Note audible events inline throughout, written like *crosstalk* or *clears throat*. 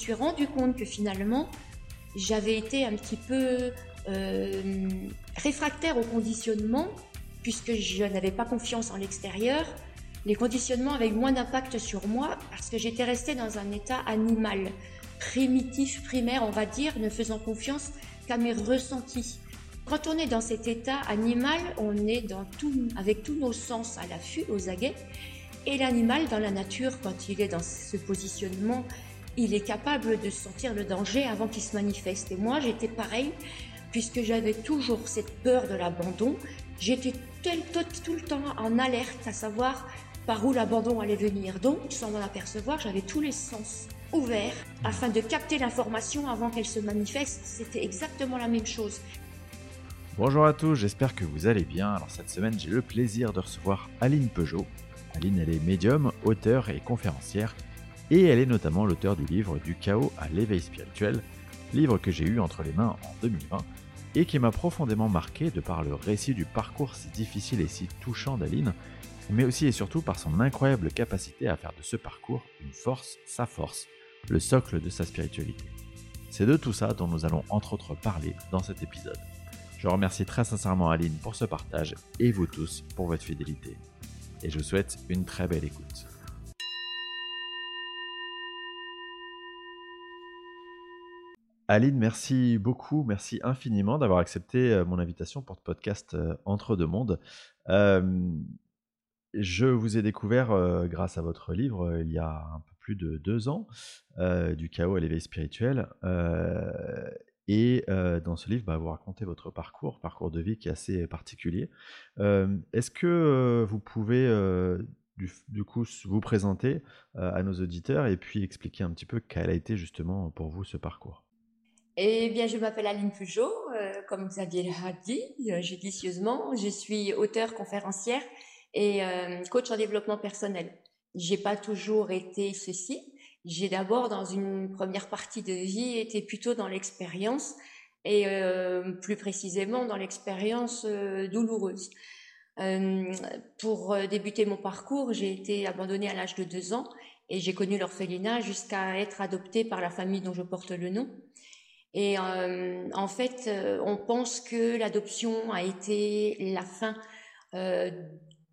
suis rendu compte que finalement, j'avais été un petit peu euh, réfractaire au conditionnement, puisque je n'avais pas confiance en l'extérieur. Les conditionnements avaient moins d'impact sur moi parce que j'étais restée dans un état animal, primitif, primaire, on va dire, ne faisant confiance qu'à mes ressentis. Quand on est dans cet état animal, on est avec tous nos sens à l'affût, aux aguets. Et l'animal, dans la nature, quand il est dans ce positionnement, il est capable de sentir le danger avant qu'il se manifeste. Et moi, j'étais pareil, puisque j'avais toujours cette peur de l'abandon. J'étais tout, le temps en alerte à savoir par où l'abandon allait venir. Donc, sans m'en apercevoir, j'avais tous les sens ouverts afin de capter l'information avant qu'elle se manifeste. C'était exactement la même chose. Bonjour à tous, j'espère que vous allez bien. Alors cette semaine, j'ai le plaisir de recevoir Aline Peugeot. Aline, elle est médium, auteur et conférencière, et elle est notamment l'auteur du livre Du chaos à l'éveil spirituel, livre que j'ai eu entre les mains en 2020 et qui m'a profondément marqué de par le récit du parcours si difficile et si touchant d'Aline, mais aussi et surtout par son incroyable capacité à faire de ce parcours une force, sa force, le socle de sa spiritualité. C'est de tout ça dont nous allons entre autres parler dans cet épisode. Je remercie très sincèrement Aline pour ce partage et vous tous pour votre fidélité. Et je vous souhaite une très belle écoute. Aline, merci beaucoup, merci infiniment d'avoir accepté euh, mon invitation pour ce podcast euh, Entre deux mondes. je vous ai découvert euh, grâce à votre livre il y a un peu plus de deux ans, du chaos à l'éveil spirituel. et dans ce livre, bah, vous racontez votre parcours, parcours de vie qui est assez particulier. Est-ce que vous pouvez du, du, coup vous présenter à nos auditeurs et puis expliquer un petit peu quel a été justement pour vous ce parcours? Eh bien, je m'appelle Aline Peugeot, euh, comme Xavier l'a dit euh, judicieusement. Je suis auteure, conférencière et euh, coach en développement personnel. J'ai pas toujours été ceci. J'ai d'abord, dans une première partie de vie, été plutôt dans l'expérience et plus précisément dans l'expérience douloureuse. pour débuter mon parcours, j'ai été abandonnée à l'âge de deux ans et j'ai connu l'orphelinat jusqu'à être adoptée par la famille dont je porte le nom. Et euh, en fait, euh, on pense que l'adoption a été la fin euh,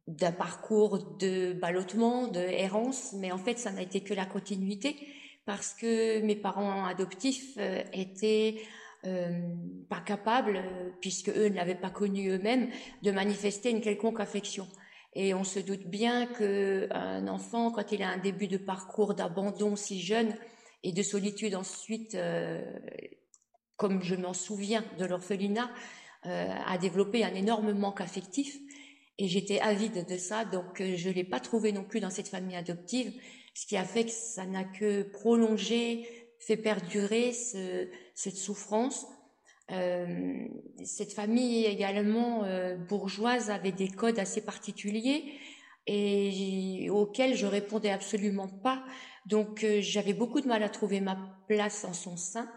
d'un parcours de ballottement, de errance, mais en fait, ça n'a été que la continuité parce que mes parents adoptifs étaient pas capables, puisque eux ne l'avaient pas connu eux-mêmes, de manifester une quelconque affection. Et on se doute bien qu'un enfant, quand il a un début de parcours d'abandon si jeune et de solitude ensuite, comme je m'en souviens de l'orphelinat, euh, a développé un énorme manque affectif. Et j'étais avide de ça, donc euh, je ne l'ai pas trouvé non plus dans cette famille adoptive, ce qui a fait que ça n'a que prolongé, fait perdurer cette souffrance. Euh, cette famille également bourgeoise avait des codes assez particuliers et auxquels je répondais absolument pas. Donc j'avais beaucoup de mal à trouver ma place en son sein.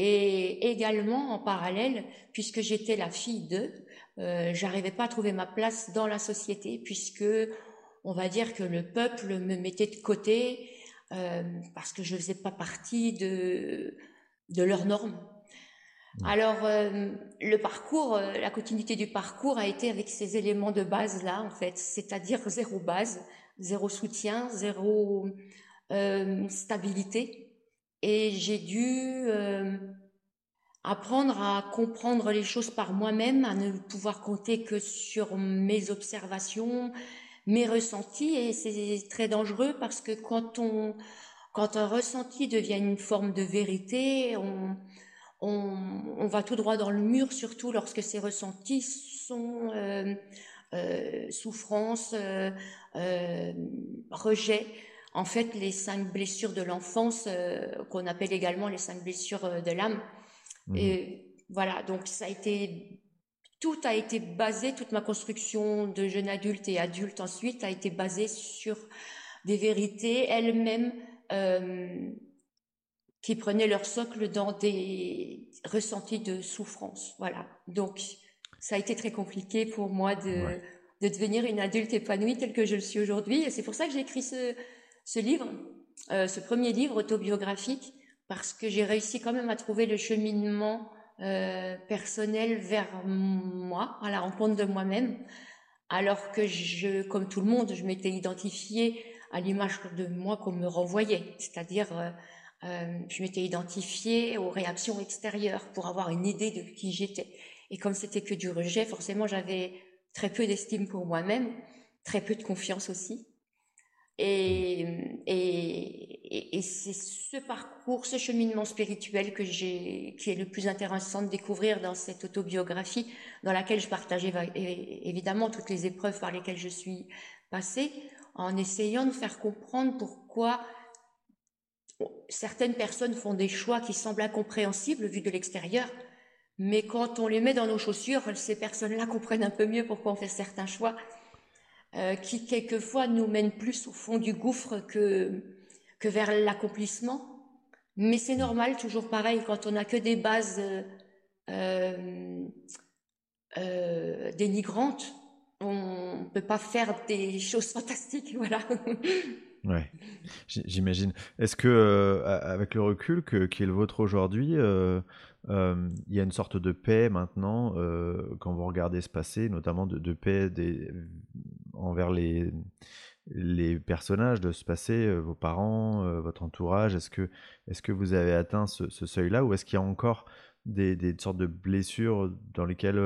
Et également, en parallèle, puisque j'étais la fille d'eux, euh, j'arrivais pas à trouver ma place dans la société, puisque on va dire que le peuple me mettait de côté euh, parce que je faisais pas partie de, de leurs normes. Alors, euh, le parcours, euh, la continuité du parcours a été avec ces éléments de base là, en fait, c'est-à-dire zéro base, zéro soutien, zéro euh, stabilité. Et j'ai dû euh, apprendre à comprendre les choses par moi-même, à ne pouvoir compter que sur mes observations, mes ressentis. Et c'est très dangereux parce que quand on, quand un ressenti devient une forme de vérité, on, on, on va tout droit dans le mur, surtout lorsque ces ressentis sont euh, euh, souffrance, euh, euh rejet en fait les cinq blessures de l'enfance euh, qu'on appelle également les cinq blessures euh, de l'âme. Mmh. Et voilà, donc ça a été tout a été basé, toute ma construction de jeune adulte et adulte ensuite a été basée sur des vérités elles-mêmes euh, qui prenaient leur socle dans des ressentis de souffrance. Voilà. Donc ça a été très compliqué pour moi de, de devenir une adulte épanouie telle que je le suis aujourd'hui. Et c'est pour ça que j'ai écrit ce, ce livre, euh, ce premier livre autobiographique, parce que j'ai réussi quand même à trouver le cheminement euh, personnel vers moi, à la rencontre de moi-même, alors que je, comme tout le monde, je m'étais identifiée à l'image de moi qu'on me renvoyait, c'est-à-dire euh, euh, je m'étais identifiée aux réactions extérieures pour avoir une idée de qui j'étais. Et comme c'était que du rejet, forcément j'avais très peu d'estime pour moi-même, très peu de confiance aussi. Et, et, c'est ce parcours, ce cheminement spirituel que j'ai, qui est le plus intéressant de découvrir dans cette autobiographie, dans laquelle je partage évidemment toutes les épreuves par lesquelles je suis passée, en essayant de faire comprendre pourquoi certaines personnes font des choix qui semblent incompréhensibles vu de l'extérieur, mais quand on les met dans nos chaussures, ces personnes-là *laughs* comprennent un peu mieux pourquoi on fait certains choix euh, qui quelquefois nous mènent plus au fond du gouffre que, que vers l'accomplissement. Mais c'est normal, toujours pareil, quand on n'a que des bases euh, euh, dénigrantes, on ne peut pas faire des *laughs* choses fantastiques, voilà. Ouais, j'imagine. Est-ce que, avec le recul qui est le vôtre aujourd'hui, il y a une sorte de paix maintenant quand vous regardez se passer, notamment de, paix des, envers les, les personnages, de se passer, vos parents, votre entourage? Est-ce que, est que vous avez atteint ce, seuil-là ou est-ce qu'il y a encore des, sortes de blessures dans lesquelles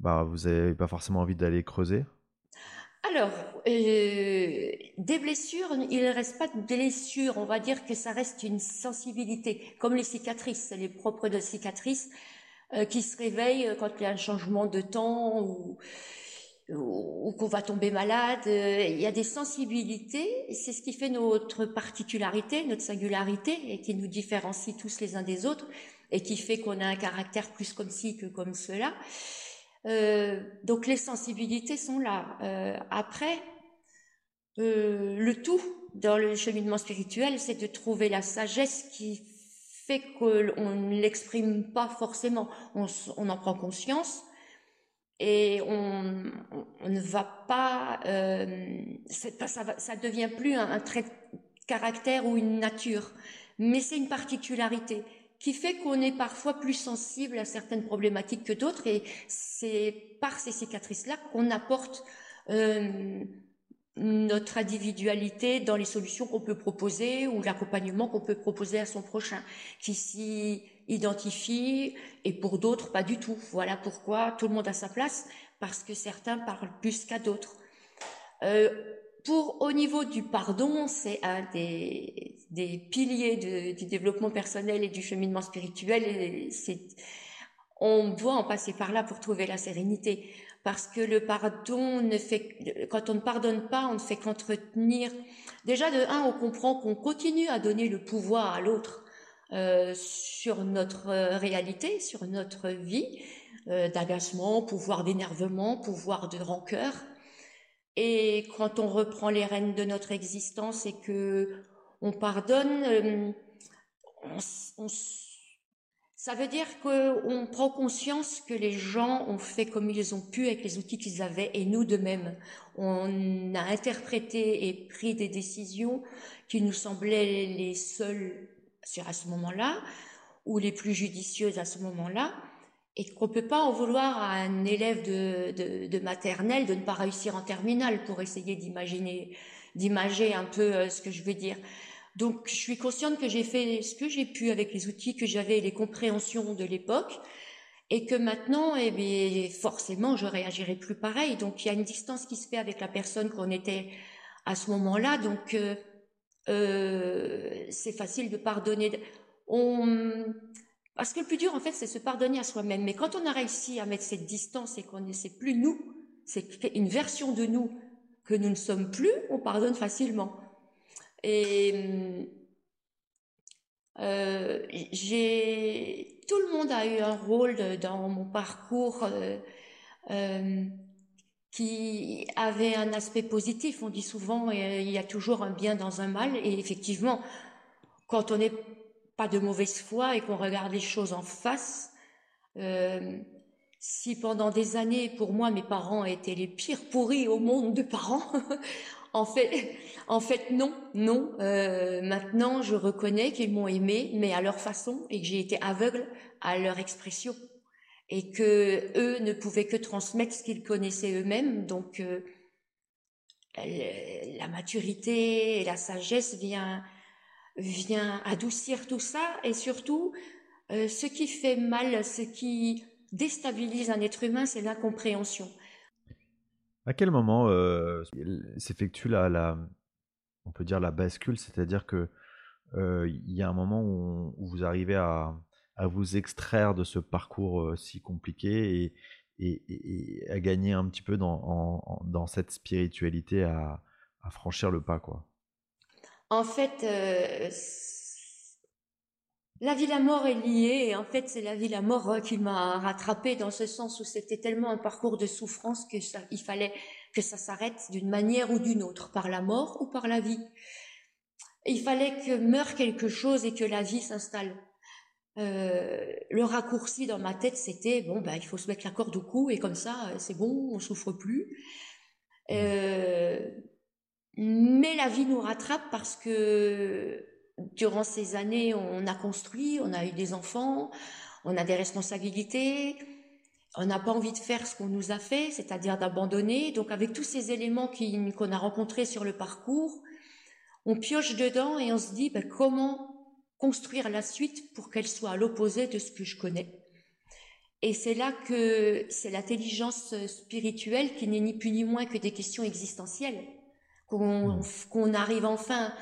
bah, vous n'avez pas forcément envie d'aller creuser? Alors, euh, des blessures, il ne reste pas de blessures, on va dire que ça reste une sensibilité, comme les cicatrices, les propres de cicatrices euh, qui se réveillent quand il y a un changement de temps ou, ou, qu'on va tomber malade. Il y a des sensibilités, c'est ce qui fait notre particularité, notre singularité et qui nous différencie tous les uns des autres et qui fait qu'on a un caractère plus comme ci que comme cela. Euh, donc les sensibilités sont là. Euh, après, euh, le tout dans le cheminement spirituel, c'est de trouver la sagesse qui fait qu'on ne l'exprime pas forcément. On, en prend conscience et on, ne va pas, ça, ça devient plus un, trait de caractère ou une nature, mais c'est une particularité qui fait qu'on est parfois plus sensible à certaines problématiques que d'autres et c'est par ces cicatrices-là qu'on apporte euh, notre individualité dans les solutions qu'on peut proposer ou l'accompagnement qu'on peut proposer à son prochain, qui s'y identifie et pour d'autres pas du tout. Voilà pourquoi tout le monde a sa place, parce que certains parlent plus qu'à d'autres. Euh, pour au niveau du pardon, c'est un des, des piliers du développement personnel et du cheminement spirituel. C'est, on doit en passer par là pour trouver la sérénité, parce que le pardon ne fait, quand on ne pardonne pas, on ne fait qu'entretenir. Déjà de un, on comprend qu'on continue à donner le pouvoir à l'autre euh, sur notre réalité, sur notre vie, euh, d'agacement, pouvoir d'énervement, pouvoir de rancœur. Et quand on reprend les rênes de notre existence et que on pardonne, euh, ça veut dire qu'on prend conscience que les gens ont fait comme ils ont pu avec les outils qu'ils avaient et nous de même. On a interprété et pris des décisions qui nous semblaient les seules à ce moment-là ou les plus judicieuses à ce moment-là et qu'on peut pas en vouloir à un élève de, de, maternelle de ne pas réussir en terminale pour essayer d'imaginer, d'imager un peu euh, ce que je veux dire. Donc, je suis consciente que j'ai fait ce que j'ai pu avec les outils que j'avais, les compréhensions de l'époque, et que maintenant, eh bien, forcément, je réagirai plus pareil. Donc, il y a une distance qui se fait avec la personne qu'on était à ce moment-là. Donc, euh, euh, c'est facile de pardonner. On, parce que le plus dur, en fait, c'est se pardonner à soi-même. Mais quand on a réussi à mettre cette distance et qu'on ne sait plus nous, c'est une version de nous que nous ne sommes plus, on pardonne facilement. Et euh, j'ai tout le monde a eu un rôle dans mon parcours euh, qui avait un aspect positif. On dit souvent il y a toujours un bien dans un mal, et effectivement, quand on est pas de mauvaise foi et qu'on regarde les choses en face. Euh, si pendant des années, pour moi, mes parents étaient les pires pourris au monde de parents, *laughs* en fait, en fait, non, non. Euh, maintenant, je reconnais qu'ils m'ont aimé, mais à leur façon, et que j'ai été aveugle à leur expression, et que eux ne pouvaient que transmettre ce qu'ils connaissaient eux-mêmes. Donc, euh, la maturité et la sagesse vient vient adoucir tout ça, et surtout, euh, ce qui fait mal, ce qui déstabilise un être humain, c'est l'incompréhension. À quel moment euh, s'effectue la, on peut dire la bascule, c'est-à-dire que il y a un moment où, vous arrivez à, à, vous extraire de ce parcours si compliqué et, et, à gagner un petit peu dans, dans cette spiritualité, à, franchir le pas, quoi? En fait, la vie la mort est liée et en fait c'est la vie la mort qui m'a rattrapée dans ce sens où c'était tellement un parcours de souffrance que ça, il fallait que ça s'arrête d'une manière ou d'une autre, par la mort ou par la vie. Il fallait que meure quelque chose et que la vie s'installe. Euh, le raccourci dans ma tête c'était bon ben il faut se mettre la corde au cou et comme ça euh, c'est bon on souffre plus. Euh, mais la vie nous rattrape parce que durant ces années, on a construit, on a eu des enfants, on a des responsabilités, on n'a pas envie de faire ce qu'on nous a fait, c'est-à-dire d'abandonner. Donc avec tous ces éléments qu'on a rencontrés sur le parcours, on pioche dedans et on se dit ben, comment construire la suite pour qu'elle soit à l'opposé de ce que je connais. Et c'est là que c'est l'intelligence spirituelle qui n'est ni plus ni moins que des questions existentielles, qu'on mmh. arrive enfin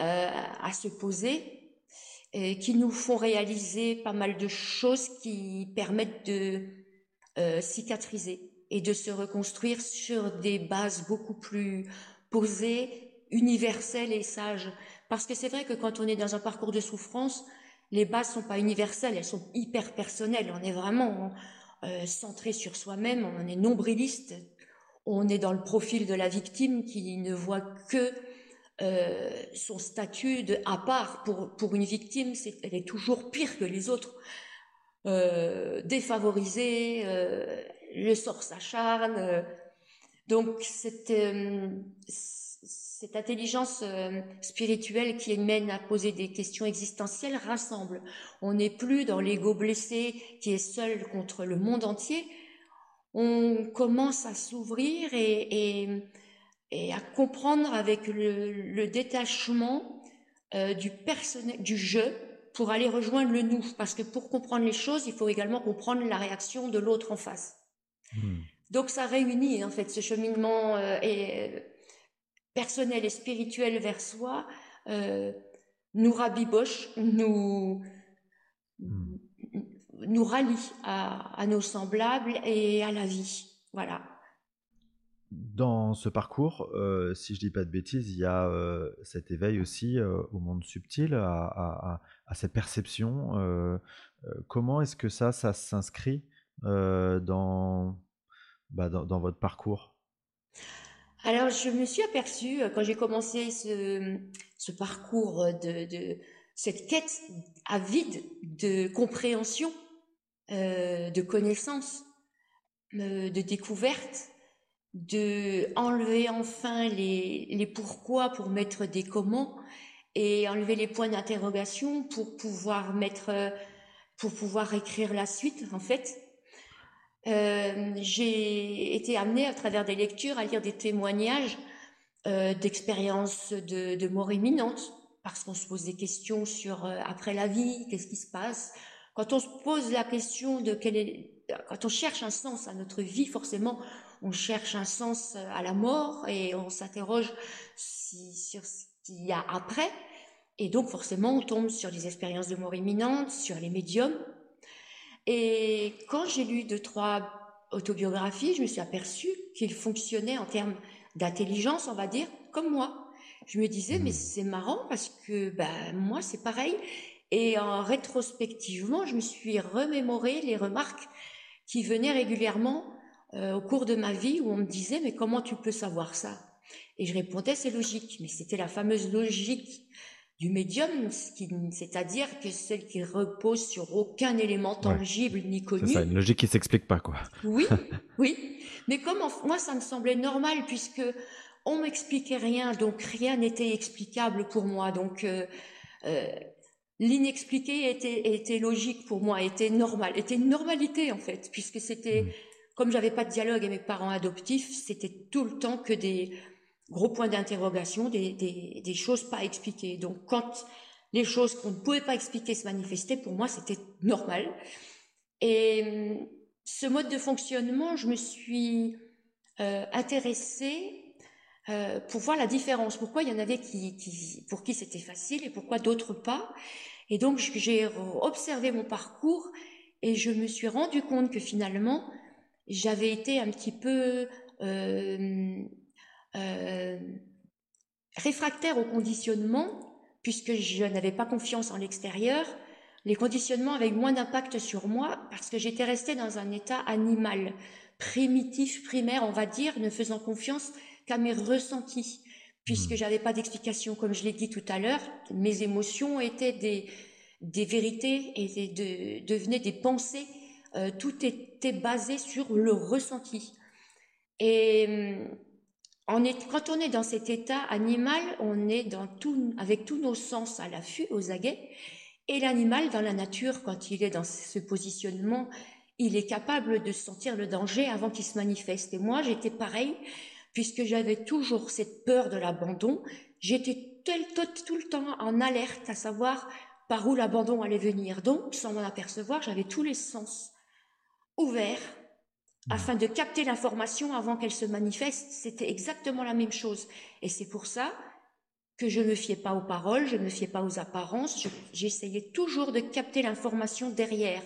euh, à se poser, et qui nous font réaliser pas mal de choses qui permettent de euh, cicatriser et de se reconstruire sur des bases beaucoup plus posées, universelles et sages. Parce que c'est vrai que quand on est dans un parcours de souffrance, les bases sont pas universelles, elles sont hyper personnelles. On est vraiment euh, centré sur soi-même, on est nombriliste, on est dans le profil de la victime qui ne voit que euh, son statut de à part pour pour une victime, elle est toujours pire que les autres, euh, défavorisée, le sort s'acharne. Donc euh, cette intelligence spirituelle qui mène à poser des questions existentielles rassemble. On n'est plus dans l'ego blessé qui est seul contre le monde entier. On commence à s'ouvrir et, et et à comprendre avec le, détachement euh, du personnel, du jeu pour aller rejoindre le nous. Parce que pour comprendre les choses, il faut également comprendre la réaction de l'autre en face. Hmm. Donc ça réunit en fait ce cheminement euh, et, euh, personnel et spirituel vers soi, nous rabiboche, nous nous rallie à, nos semblables et à la vie. Voilà. Dans ce parcours, euh, si je dis pas de bêtises, il y a euh, cet éveil aussi euh, au monde subtil, à, cette perception. comment est-ce que ça, ça s'inscrit dans, bah, dans, votre parcours? Alors, je me suis aperçue quand j'ai commencé ce, parcours de, de, cette quête avide de compréhension, de connaissance, de découverte de enlever enfin les, les pourquoi pour mettre des comment et enlever les points d'interrogation pour pouvoir mettre pour pouvoir écrire la suite en fait euh, j'ai été amenée à travers des lectures à lire des témoignages euh, d'expériences de, de mort imminente parce qu'on se pose des questions sur euh, après la vie qu'est-ce qui se passe quand on se pose la question de quel est quand on cherche un sens à notre vie forcément on cherche un sens à la mort et on s'interroge sur ce qu'il y a après. Et donc forcément, on tombe sur des expériences de mort imminente, sur les médiums. Et quand j'ai lu deux, trois autobiographies, je me suis aperçue qu'ils fonctionnaient en termes d'intelligence, on va dire, comme moi. Je me disais, mais mmh. c'est marrant parce que ben, moi, c'est pareil. Et en rétrospectivement, je me suis remémoré les remarques qui venaient régulièrement euh, au cours de ma vie où on me disait mais comment tu peux savoir ça? Et je répondais c'est logique, mais c'était la fameuse logique du médium, c'est-à-dire que celle qui repose sur aucun élément tangible ni connu. C'est ça, une logique qui s'explique pas quoi. Oui, *laughs* oui, mais comme moi ça me semblait normal puisque on m'expliquait rien, donc rien n'était explicable pour moi. Donc euh, euh, l'inexpliqué était, était logique pour moi, était normal, était une normalité en fait, puisque c'était, mmh. comme j'avais pas de dialogue avec mes parents adoptifs, c'était tout le temps que des gros points d'interrogation, des, des, des choses pas expliquées. Donc quand les choses qu'on ne pouvait pas expliquer se manifestaient, pour moi c'était normal. Et ce mode de fonctionnement, je me suis euh, intéressée euh, pour voir la différence. Pourquoi il y en avait qui, qui pour qui c'était facile et pourquoi d'autres pas. Et donc j'ai observé mon parcours et je me suis rendu compte que finalement j'avais été un petit peu euh, euh, réfractaire au conditionnement puisque je n'avais pas confiance en l'extérieur. Les conditionnements avaient moins d'impact sur moi parce que j'étais restée dans un état animal, primitif, primaire, on va dire, ne faisant confiance qu'à mes ressentis, puisque hmm. j'avais pas d'explication, comme je l'ai dit tout à l'heure. Mes émotions étaient des, des vérités et de, devenaient des pensées. Euh, tout était basé sur le ressenti. Et hum, on est, quand on est dans cet état animal, on est dans tout, avec tous nos sens à l'affût, aux aguets. Et l'animal, dans la nature, quand il est dans ce positionnement, il est capable de sentir le danger avant qu'il se manifeste. Et moi, j'étais pareil puisque j'avais toujours cette peur de l'abandon, j'étais tout, le temps en alerte à savoir par où l'abandon allait venir. Donc, sans m'en apercevoir, j'avais tous les sens ouverts. Afin de capter l'information avant qu'elle se manifeste. C'était exactement la même chose. Et c'est pour ça que je ne me fiais pas aux paroles, je ne me fiais pas aux apparences, j'essayais toujours de capter l'information derrière.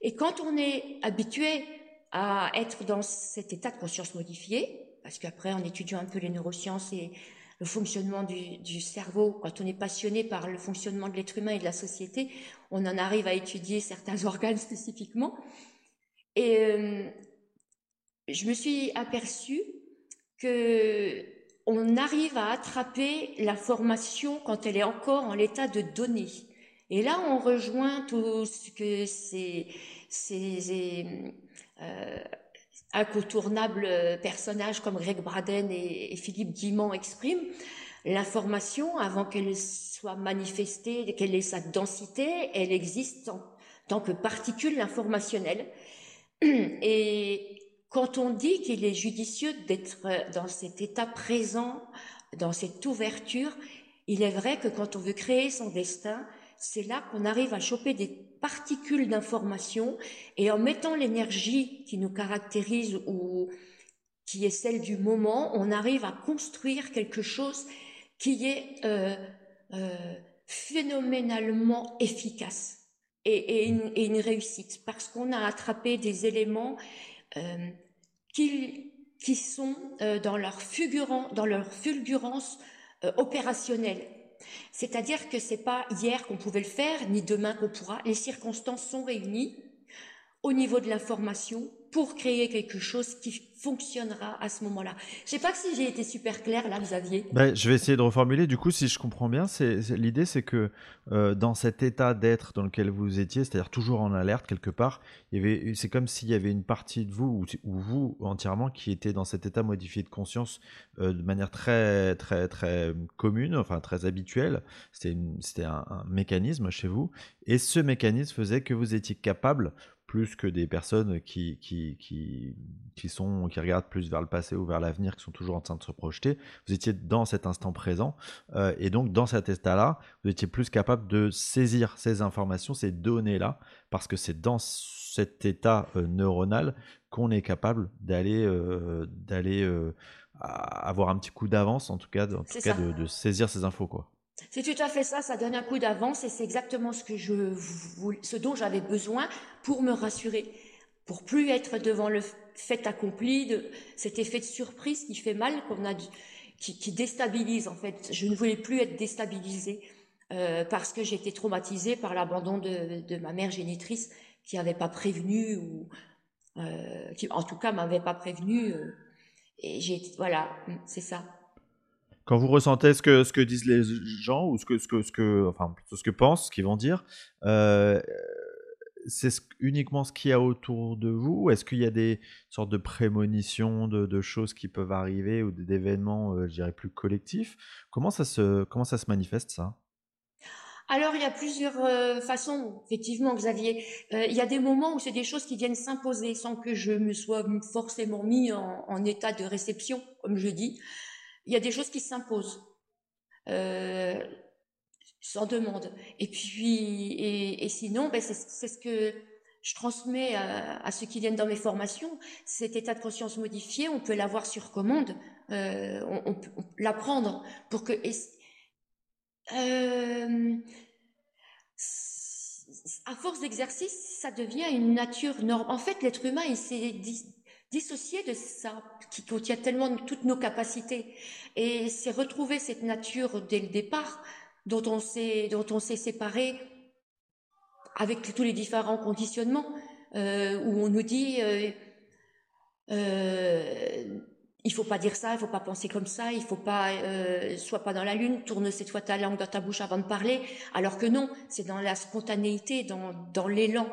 Et quand on est habitué à être dans cet état de conscience modifié, parce qu'après, en étudiant un peu les neurosciences et le fonctionnement du, cerveau, quand on est passionné par le fonctionnement de l'être humain et de la société, on en arrive à étudier certains *laughs* organes spécifiquement. Et euh, je me suis aperçue que on arrive à attraper l'information quand elle est encore en l'état de données. Et là, on rejoint tout ce que c'est, euh, incontournables personnages comme Greg Braden et, Philippe Guimont expriment, l'information, avant qu'elle soit manifestée, qu'elle ait sa densité, elle existe en tant que particule informationnelle. *clears throat* Et quand on dit qu'il est judicieux d'être dans cet état présent, dans cette ouverture, il est vrai que quand on veut créer son destin, c'est là qu'on arrive à choper des particules d'information et en mettant l'énergie qui nous caractérise ou qui est celle du moment, on arrive à construire quelque chose qui est euh, euh, phénoménalement efficace et, une, réussite parce qu'on a attrapé des éléments euh, qui, sont dans leur, fulgurant, dans leur fulgurance opérationnelle c'est-à-dire que c'est pas hier qu'on pouvait le faire, ni demain qu'on pourra. Les circonstances sont réunies au niveau de l'information pour créer quelque chose qui fonctionnera à ce moment-là. Je sais pas si j'ai été super claire là, Xavier. Ben, je vais essayer de reformuler. Du coup, si je comprends bien, c'est, l'idée, c'est que euh, dans cet état d'être dans lequel vous étiez, c'est-à-dire toujours en alerte quelque part, c'est comme s'il y avait une partie de vous ou, vous entièrement qui était dans cet état modifié de conscience euh, de manière très, très, très commune, enfin très habituelle. C'était, c'était un mécanisme chez vous, et ce mécanisme faisait que vous étiez capable plus que des personnes qui, qui, qui, qui, sont, qui regardent plus vers le passé ou vers l'avenir, qui sont toujours en train de se projeter. Vous étiez dans cet instant présent. Euh, et donc, dans cet état-là, vous étiez plus capable de saisir ces informations, ces données-là, parce que c'est dans cet état euh, neuronal qu'on est capable d'aller euh, d'aller avoir un petit coup d'avance, en tout cas, en tout cas de, de, saisir ces infos. quoi. C'est tout à fait ça, ça donne un coup d'avance et c'est exactement ce que je ce dont j'avais besoin pour me rassurer, pour plus être devant le fait accompli de cet effet de surprise qui fait mal, a, qui, qui, déstabilise en fait. Je ne voulais plus être déstabilisée euh, parce que j'étais traumatisée par l'abandon de, de, ma mère génitrice qui n'avait pas prévenu ou euh, qui en tout cas m'avait pas prévenu. Euh, et j'ai voilà, c'est ça. Quand vous ressentez ce que, ce que disent les gens ou ce que, ce que, ce que, enfin, ce que pensent, ce qu'ils vont dire, euh, c'est uniquement ce qu'il y a autour de vous? Est-ce qu'il y a des sortes de prémonitions, de, choses qui peuvent arriver ou d'événements, euh, je dirais, plus collectifs? Comment ça, se, comment ça se manifeste, ça? Alors, il y a plusieurs euh, façons, effectivement, Xavier. Euh, il y a des moments où c'est des choses qui viennent s'imposer sans que je me sois forcément mis en, état de réception, comme je dis. Il y a des choses qui s'imposent sans demande. Et puis, et, sinon, ben c'est ce que je transmets à, ceux qui viennent dans mes formations. Cet état de conscience modifié, on peut l'avoir sur commande, euh, on, peut l'apprendre pour que. Euh, à force d'exercice, ça devient une nature norme. En fait, l'être humain, il s'est dissocié de ça, qui contient tellement toutes nos capacités. Et c'est retrouver cette nature dès le départ dont on s'est dont on s'est séparé avec tous les différents conditionnements euh, où on nous dit euh, euh, il faut pas dire ça, il faut pas penser comme ça, il faut pas euh, sois pas dans la lune, tourne cette fois ta langue dans ta bouche avant de parler, alors que non, c'est dans la spontanéité, dans dans l'élan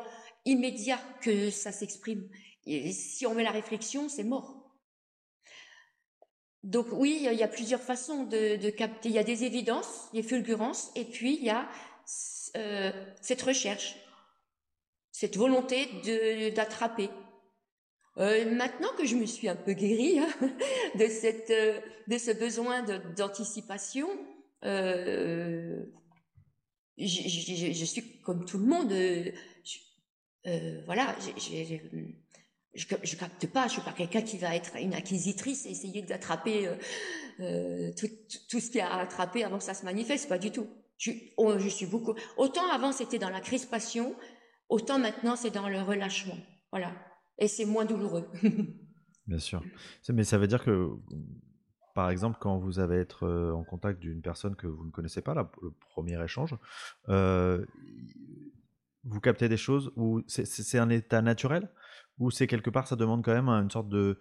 immédiat que ça s'exprime. Si on met la réflexion, c'est mort. Donc oui, il y a plusieurs façons de, capter. Il y a des évidences, des fulgurances, et puis il y a euh, cette recherche, cette volonté d'attraper. Euh, maintenant que je me suis un peu guérie hein, *laughs* de cette euh, de ce besoin d'anticipation, je, suis comme tout le monde. voilà, j'ai je, je capte pas, je suis pas quelqu'un qui va être une acquisitrice et essayer d'attraper euh, euh tout, ce qu'il y a à attraper avant que ça se manifeste, pas du tout. Je, suis beaucoup. Autant avant c'était dans la crispation, autant maintenant c'est dans le relâchement. Voilà. Et c'est moins douloureux. *laughs* Bien sûr. Mais ça veut dire que, par exemple, quand vous allez être euh, en contact d'une personne que vous ne connaissez pas, le premier échange, euh, vous captez des choses où c'est un état naturel? Ou c'est quelque part, ça demande quand même une sorte de,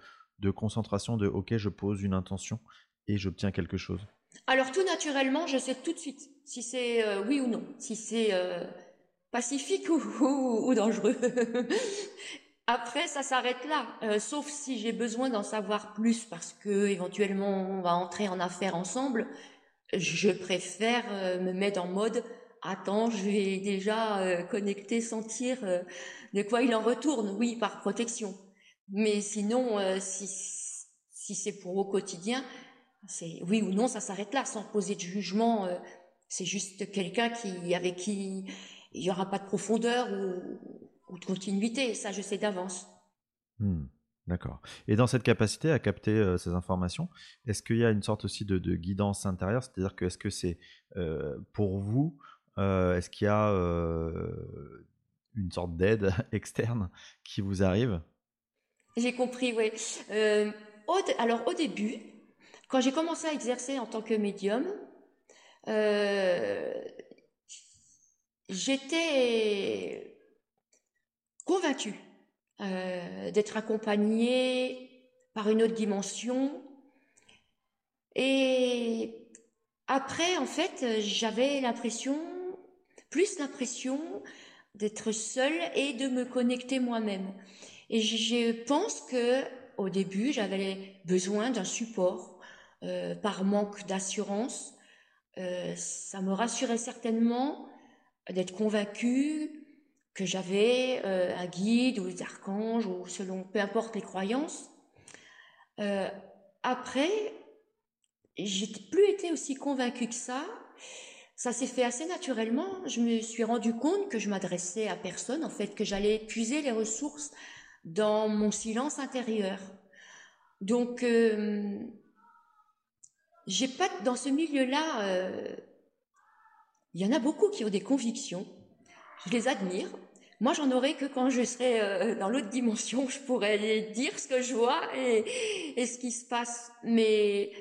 concentration de OK, je pose une intention et j'obtiens quelque chose Alors tout naturellement, je sais tout de suite si c'est euh, oui ou non, si c'est euh, pacifique ou, *laughs* dangereux. *laughs* Après, ça s'arrête là, euh, sauf si j'ai besoin d'en savoir plus parce que éventuellement on va entrer en affaire ensemble. Je préfère me mettre en mode attends, je vais déjà connecter, sentir de quoi il en retourne, oui, par protection. Mais sinon, euh, si, si c'est pour au quotidien, c'est oui ou non, ça s'arrête là, sans poser de jugement. Euh, c'est juste quelqu'un qui, avec qui il n'y aura pas de profondeur ou, de continuité. Ça, je sais d'avance. Hmm, d'accord. Et dans cette capacité à capter euh, ces informations, est-ce qu'il y a une sorte aussi de, guidance intérieure? C'est-à-dire que est-ce que c'est pour vous Est-ce qu'il y a une sorte d'aide *laughs* externe qui vous arrive? J'ai compris, oui. Euh, alors au début, quand j'ai commencé à exercer en tant que médium, euh, j'étais convaincue euh, d'être accompagnée par une autre dimension. Et après, en fait, j'avais l'impression, plus l'impression d'être seule et de me connecter moi-même. Et je pense que au début, j'avais besoin d'un support euh, par manque d'assurance. Euh, ça me rassurait certainement d'être convaincue que j'avais euh, un guide ou des archanges ou selon peu importe les croyances. après, j'ai plus été aussi convaincue que ça ça s'est fait assez naturellement. Je me suis rendu compte que je m'adressais à personne, en fait, que j'allais puiser les ressources dans mon silence intérieur. Donc, euh, j'ai pas dans ce milieu-là. Euh, il y en a beaucoup qui ont des convictions. Je les admire. Moi, j'en aurai que quand je serai euh, dans l'autre dimension, je pourrais dire ce que je vois et ce qui se passe. Mais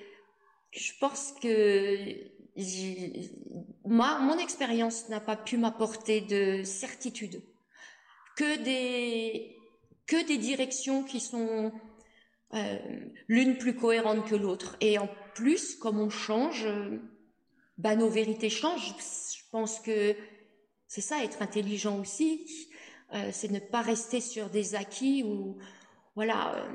je pense que moi, mon expérience n'a pas pu m'apporter de certitude, que des, que des directions qui sont euh, l'une plus cohérente que l'autre. Et en plus, comme on change, bah, nos vérités changent. Je pense que c'est ça, être intelligent aussi. c'est ne pas rester sur des acquis ou voilà.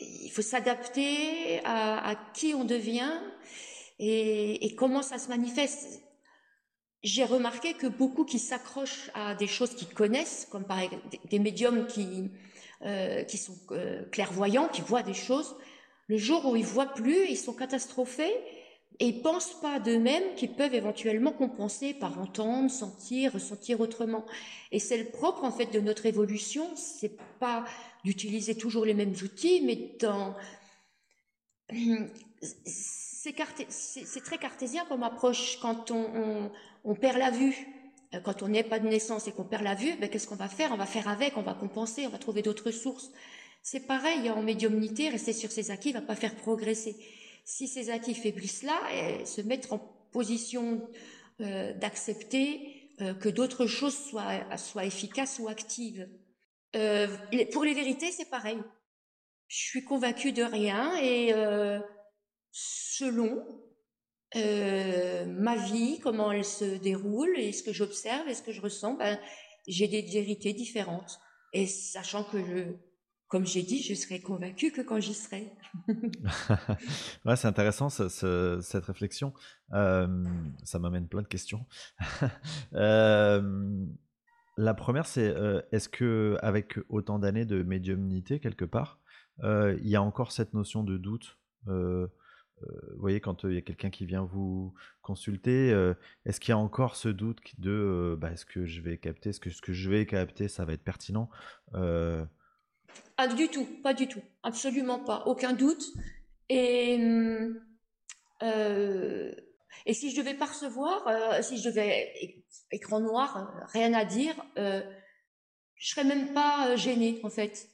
il faut s'adapter à, qui on devient et, comment ça se manifeste? J'ai remarqué que beaucoup qui s'accrochent à des choses qu'ils connaissent, comme par exemple des médiums qui, qui sont clairvoyants, qui voient des choses, le jour où ils voient plus, ils sont catastrophés et ils pensent pas d'eux-mêmes qu'ils peuvent éventuellement compenser par entendre, sentir, ressentir autrement. Et c'est le propre en fait de notre évolution, c'est pas d'utiliser toujours les mêmes outils, mais dans *clears throat* c'est très cartésien comme approche quand on, perd la vue. Quand on n'est pas de naissance et qu'on perd la vue, ben, qu'est-ce qu'on va faire? On va faire avec, on va compenser, on va trouver d'autres sources. C'est pareil en médiumnité, rester sur ses acquis va pas faire progresser. Si ces acquis faiblissent là, et se mettre en position euh, d'accepter euh, que d'autres choses soient, efficaces ou actives. Euh, pour les vérités, c'est pareil. Je suis convaincue de rien et selon ma vie, comment elle se déroule et ce que j'observe et ce que je ressens, ben, j'ai des vérités différentes. Et sachant que je, comme j'ai dit, je serai convaincue que quand j'y serai. *laughs* ouais, c'est intéressant cette réflexion. Euh, ça m'amène plein de questions. *laughs* Euh, la première, c'est euh, est-ce que avec autant d'années de médiumnité quelque part, il y a encore cette notion de doute vous voyez, quand il y a quelqu'un qui vient vous consulter, est-ce qu'il y a encore ce doute de bah, est-ce que je vais capter, est-ce que ce que je vais capter, ça va être pertinent ah, du tout, pas du tout, absolument pas, aucun doute. Et, euh, et si je devais percevoir, euh, si je devais écran noir, euh, rien à dire, euh, je serais même pas gênée en fait,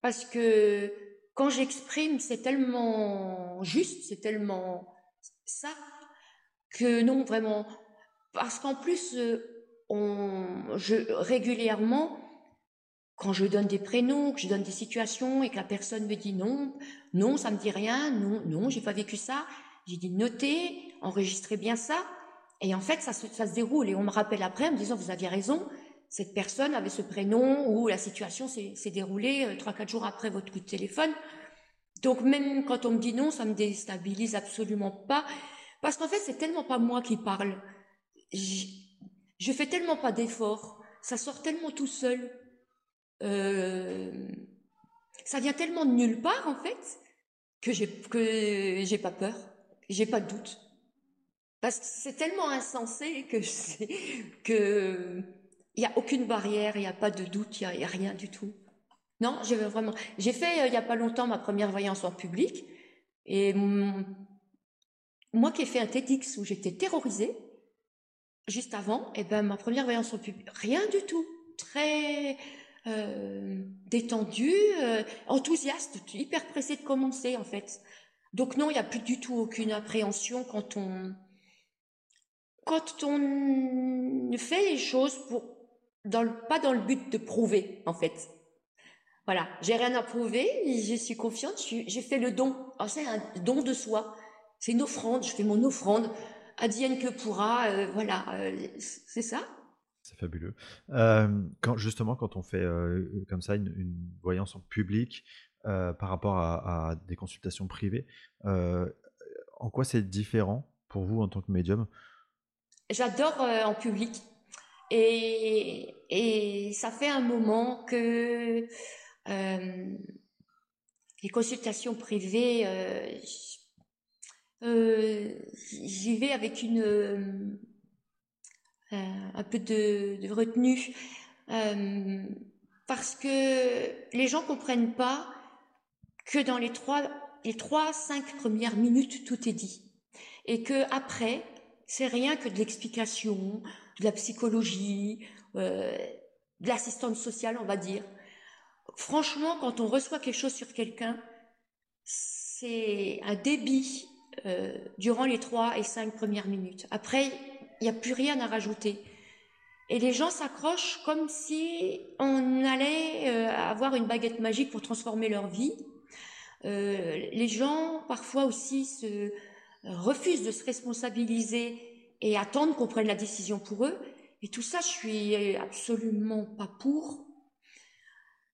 parce que quand j'exprime, c'est tellement juste, c'est tellement ça que non vraiment, parce qu'en plus, on, je régulièrement quand je donne des prénoms, que je donne des situations et que la personne me dit non, non, ça me dit rien, non, non, j'ai pas vécu ça, j'ai dit notez, enregistrez bien ça. Et en fait, ça ça se déroule. Et on me rappelle après en me disant, vous aviez raison, cette personne avait ce prénom ou la situation s'est déroulée euh, trois, quatre jours après votre coup de téléphone. Donc même quand on me dit non, ça me déstabilise absolument pas. Parce qu'en fait, c'est tellement pas moi qui parle. Je, fais tellement pas d'efforts. Ça sort tellement tout seul. Euh, ça vient tellement de nulle part en fait que j'ai que j'ai pas peur, j'ai pas de doute. Parce que c'est tellement insensé que que il y a aucune barrière, il n'y a pas de doute, il y, a rien du tout. Non, j'ai vraiment j'ai fait euh, il y a pas longtemps ma première voyance en public et moi qui ai fait un TEDx où j'étais terrorisée juste avant, et eh ben ma première voyance en public, rien du tout, très euh, détendu, euh, enthousiaste, hyper pressé de commencer en fait. Donc non, il n'y a plus du tout aucune appréhension quand on quand on fait les choses pour dans le, pas dans le but de prouver en fait. Voilà, j'ai rien à prouver, je suis confiante, j'ai fait le don. Ah, c'est un don de soi, c'est une offrande, je fais mon offrande. Adienne que pourra, euh, voilà, c'est ça? C'est fabuleux. quand, justement, quand on fait comme ça une, voyance en public par rapport à, des consultations privées, en quoi c'est différent pour vous en tant que médium? J'adore en public. Et, ça fait un moment que les consultations privées, j'y vais avec une euh, un peu de, retenue, euh, parce que les gens comprennent pas que dans les trois, les trois, cinq premières minutes, tout est dit. Et que après, c'est rien que de l'explication, de la psychologie, euh, de l'assistance sociale, on va dire. Franchement, quand on reçoit quelque chose sur quelqu'un, c'est un débit durant les trois et cinq premières minutes. Après, il n'y a plus rien à rajouter. Et les gens s'accrochent comme si on allait euh, avoir une baguette magique pour transformer leur vie. Euh, les gens parfois aussi se euh, refusent de se responsabiliser et attendent qu'on prenne la décision pour eux. Et tout ça, je suis absolument pas pour.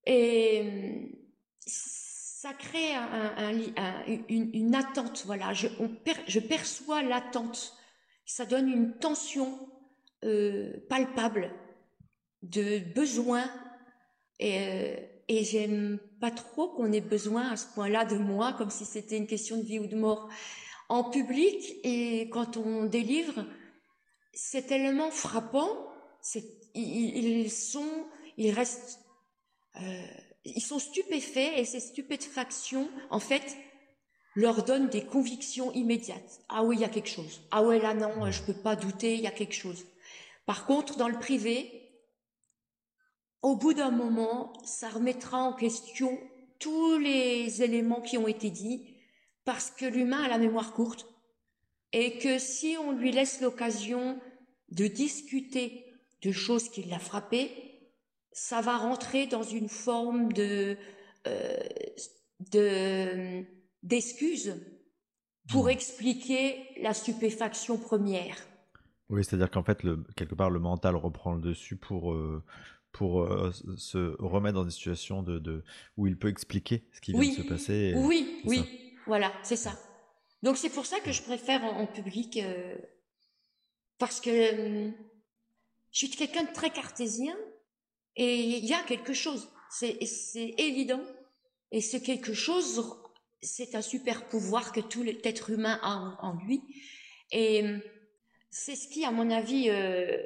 Et ça crée une, attente, voilà. Je, je perçois l'attente. Ça donne une tension euh, palpable de besoin. Et, euh, et j'aime pas trop qu'on ait besoin à ce point-là de moi, comme si c'était une question de vie ou de mort. En public et quand on délivre, c'est tellement frappant. Ils, sont, ils restent euh, ils sont stupéfaits et ces stupéfactions, en fait, leur donnent des convictions immédiates. Ah oui, il y a quelque chose. Ah ouais, là non, je peux pas douter, il y a quelque chose. Par contre, dans le privé, au bout d'un moment, ça remettra en question tous les éléments qui ont été dits, parce que l'humain a la mémoire courte, et que si on lui laisse l'occasion de discuter de choses qui l'a frappé, ça va rentrer dans une forme de euh, de d'excuses pour mmh. expliquer la stupéfaction première. Oui, c'est-à-dire qu'en fait, le, quelque part, le mental reprend le dessus pour, euh, pour euh, se remettre dans des situations de, de, où il peut expliquer ce qui vient de se passer. oui, oui, voilà, c'est ça. Donc c'est pour ça que je préfère en, public, parce que je suis quelqu'un de très cartésien, et il y a quelque chose, c'est évident. Et c'est quelque chose, c'est un super pouvoir que tout être humain a en, lui. Et c'est ce qui, à mon avis, euh,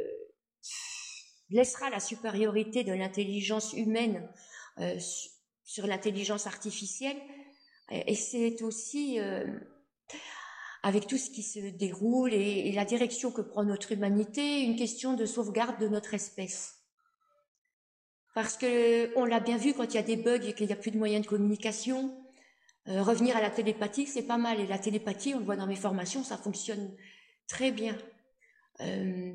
laissera la supériorité de l'intelligence humaine euh, sur l'intelligence artificielle. Et c'est aussi, euh, avec tout ce qui se déroule et, la direction que prend notre humanité, une question de sauvegarde de notre espèce. Parce que on l'a bien vu quand il y a des bugs et qu'il n'y a plus de moyens de communication. Euh, revenir à la télépathie, c'est pas mal. Et la télépathie, on le voit dans mes formations, ça fonctionne très bien. Euh,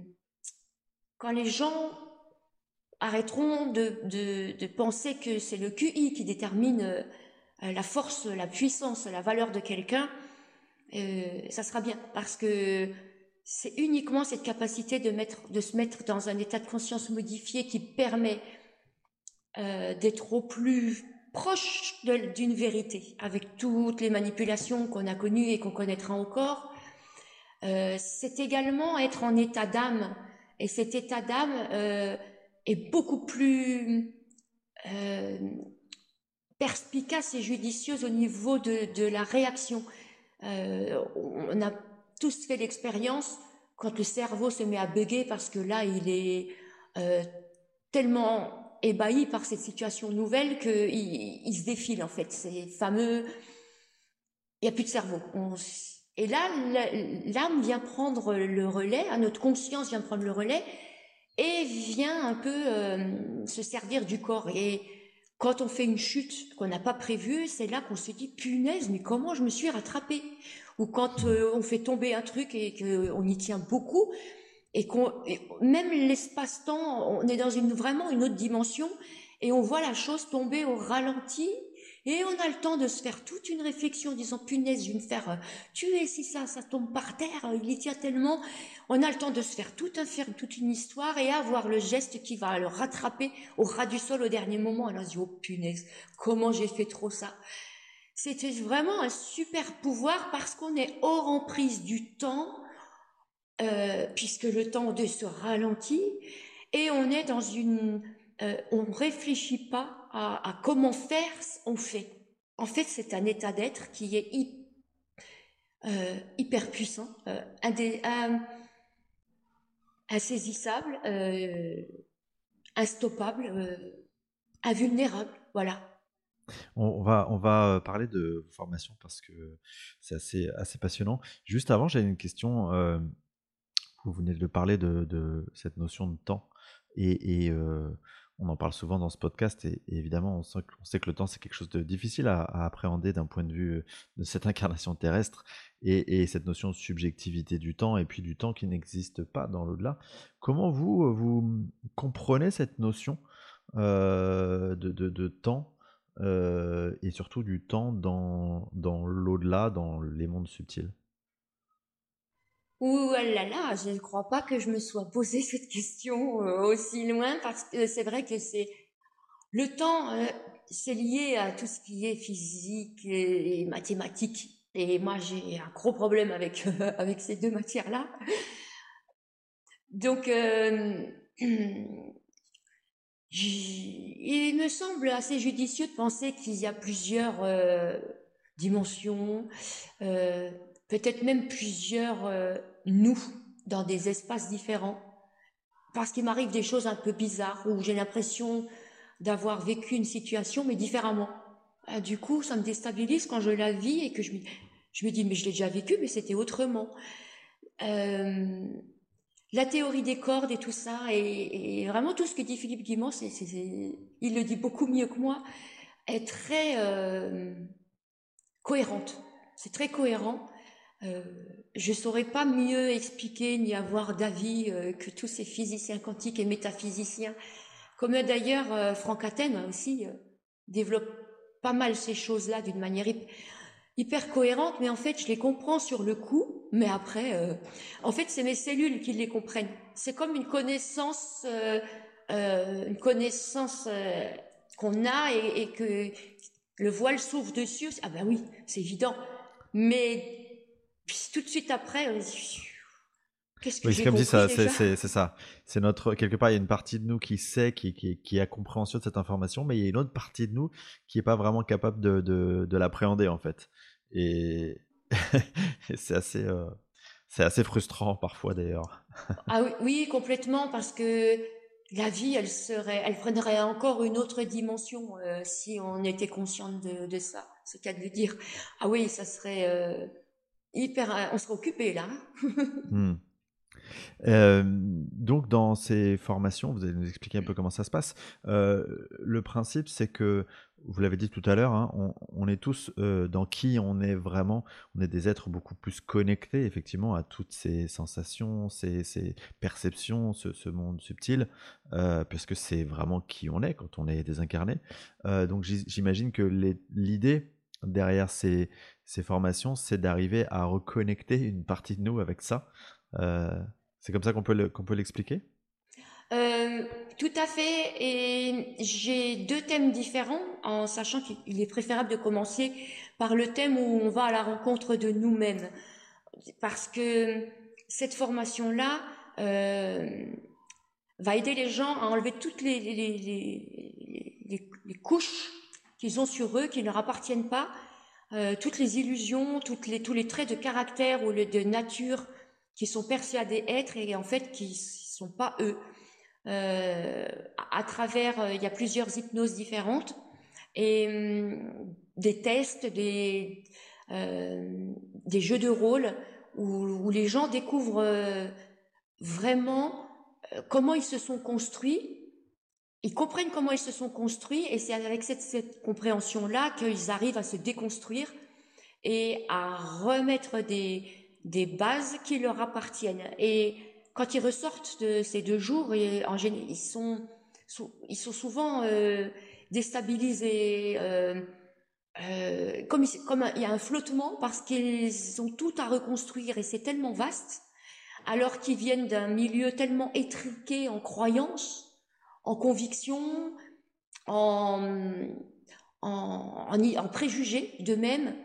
quand les gens arrêteront de, de, penser que c'est le QI qui détermine la force, la puissance, la valeur de quelqu'un, ça sera bien. Parce que c'est uniquement cette capacité de, mettre, de se mettre dans un état de conscience modifié qui permet euh, d'être au plus proche d'une vérité, avec toutes les manipulations qu'on a connues et qu'on connaîtra encore. Euh, c'est également être en état d'âme, et cet état d'âme euh, est beaucoup plus euh, perspicace et judicieuse au niveau de, la réaction. Euh, on a tous fait l'expérience quand le cerveau se met à bugger parce que là, il est tellement ébahi par cette situation nouvelle qu'il il se défile en fait. Ces fameux, il n'y a plus de cerveau. et là, l'âme vient prendre le relais, hein, notre conscience vient prendre le relais et vient un peu euh, se servir du corps. Et quand on fait une chute qu'on n'a pas prévue, c'est là qu'on se dit punaise, mais comment je me suis rattrapée? Ou quand euh, on fait tomber un truc et qu'on y tient beaucoup, et qu'on même l'espace-temps, on est dans une vraiment une autre dimension et on voit la chose tomber au ralenti et on a le temps de se faire toute une réflexion en disant punaise, je vais me faire euh, tuer si ça, ça tombe par terre, il y tient tellement. On a le temps de se faire toute une histoire et avoir le geste qui va le rattraper au ras du sol au dernier moment. Alors on se dit oh punaise, comment j'ai fait trop ça. C'était vraiment un super pouvoir parce qu'on est hors emprise du temps euh, puisque le temps de se ralentit et on est dans une, euh, on réfléchit pas à, comment faire, on fait. En fait, c'est un état d'être qui est euh, hyper puissant, insaisissable, instoppable, invulnérable. Voilà. On, va, on va parler de formation parce que c'est assez, assez passionnant. Juste avant, j'avais une question. Vous venez de parler de, cette notion de temps et, euh, on en parle souvent dans ce podcast et, évidemment on sait, que, le temps c'est quelque chose de difficile à, appréhender d'un point de vue euh, de cette *laughs* incarnation terrestre et, cette notion de subjectivité du temps et puis du temps qui n'existe pas dans l'au-delà. Comment vous, euh, vous comprenez cette notion de, temps et surtout du temps dans, dans l'au-delà, dans les mondes subtils? Ouh là là, je ne crois pas que je me sois posé *laughs* cette question aussi loin parce que c'est vrai que c'est le temps, c'est lié à tout ce qui est physique et, mathématique. Et moi, j'ai un gros problème avec *laughs* avec ces deux matières-là. Donc, euh, *clears throat* il me semble assez judicieux de penser qu'il y a plusieurs euh, dimensions, euh, peut-être même plusieurs nous dans des espaces différents. Parce qu'il m'arrive des choses un peu bizarres où j'ai l'impression d'avoir vécu une situation mais différemment. Ah, du coup, ça me déstabilise quand je la vis et que je me, je me dis mais je l'ai déjà vécu mais c'était autrement. Euh, la théorie des cordes et tout ça, et, vraiment tout ce que dit Philippe Guimont, c'est, il le dit beaucoup mieux que moi, est très euh, cohérente. C'est très cohérent. Euh, je saurais pas mieux expliquer ni avoir d'avis euh, que tous ces physiciens quantiques et métaphysiciens, comme d'ailleurs euh, Franck Athènes aussi développe pas mal ces choses-là d'une manière hyper cohérente, mais en fait, je les comprends sur le coup, mais après, euh, en fait, c'est mes cellules qui les comprennent. C'est comme une connaissance, euh, euh, une connaissance qu'on a et, que le voile s'ouvre dessus. Ah ben oui, c'est évident. Mais tout de suite après, Qu'est-ce que oui, comme dit, ça, c'est, ça. C'est notre quelque part, il y a une partie de nous qui sait, qui, qui, qui a compréhension de cette information, mais il y a une autre partie de nous qui n'est pas vraiment capable de, de, de l'appréhender en fait. Et, *laughs* c'est assez, euh, c'est assez frustrant parfois d'ailleurs. *laughs* ah oui, oui, complètement, parce que la vie, elle serait, elle prendrait encore une autre dimension euh, si on était conscient de, de ça. C'est qu'à de dire. Ah oui, ça serait euh, hyper, on serait occupé là. *laughs* Hmm. Euh, donc, dans ces formations, vous allez nous expliquer un peu comment ça se passe. Euh, le principe, c'est que, vous l'avez dit tout à l'heure, hein, on, est tous euh, dans qui on est vraiment. On est des êtres beaucoup plus connectés, effectivement, à toutes ces sensations, ces, ces perceptions, ce, ce, monde subtil, puisque c'est vraiment qui on est quand on est désincarné. donc, j'imagine que l'idée derrière ces, ces formations, c'est d'arriver à reconnecter une partie de nous avec ça. C'est comme ça qu'on peut, qu'on peut l'expliquer? Euh, Tout à fait. Et j'ai deux thèmes différents, en sachant qu'il est préférable de commencer par le thème où on va à la rencontre de nous-mêmes. Parce que cette formation-là euh, va aider les gens à enlever toutes les, couches qu'ils ont sur eux, qui ne leur appartiennent pas, euh, toutes les illusions, les, tous les traits de caractère ou de nature qui sont persuadés être et en fait qui sont pas eux. Euh, à travers, euh, il y a plusieurs hypnoses différentes et hum, des tests, des des jeux de rôle où, où les gens découvrent vraiment comment ils se sont construits. Ils comprennent comment ils se sont construits et c'est avec cette, cette compréhension-là qu'ils arrivent à se déconstruire et à remettre des, des bases qui leur appartiennent. Et quand ils ressortent de ces deux jours, et en ils sont, ils sont souvent euh, déstabilisés. Euh, euh, comme, comme il y a un flottement parce qu'ils ont tout à reconstruire et c'est tellement vaste, alors qu'ils viennent d'un milieu tellement étriqué en croyances, en convictions, en, en, en, préjugés d'eux-mêmes,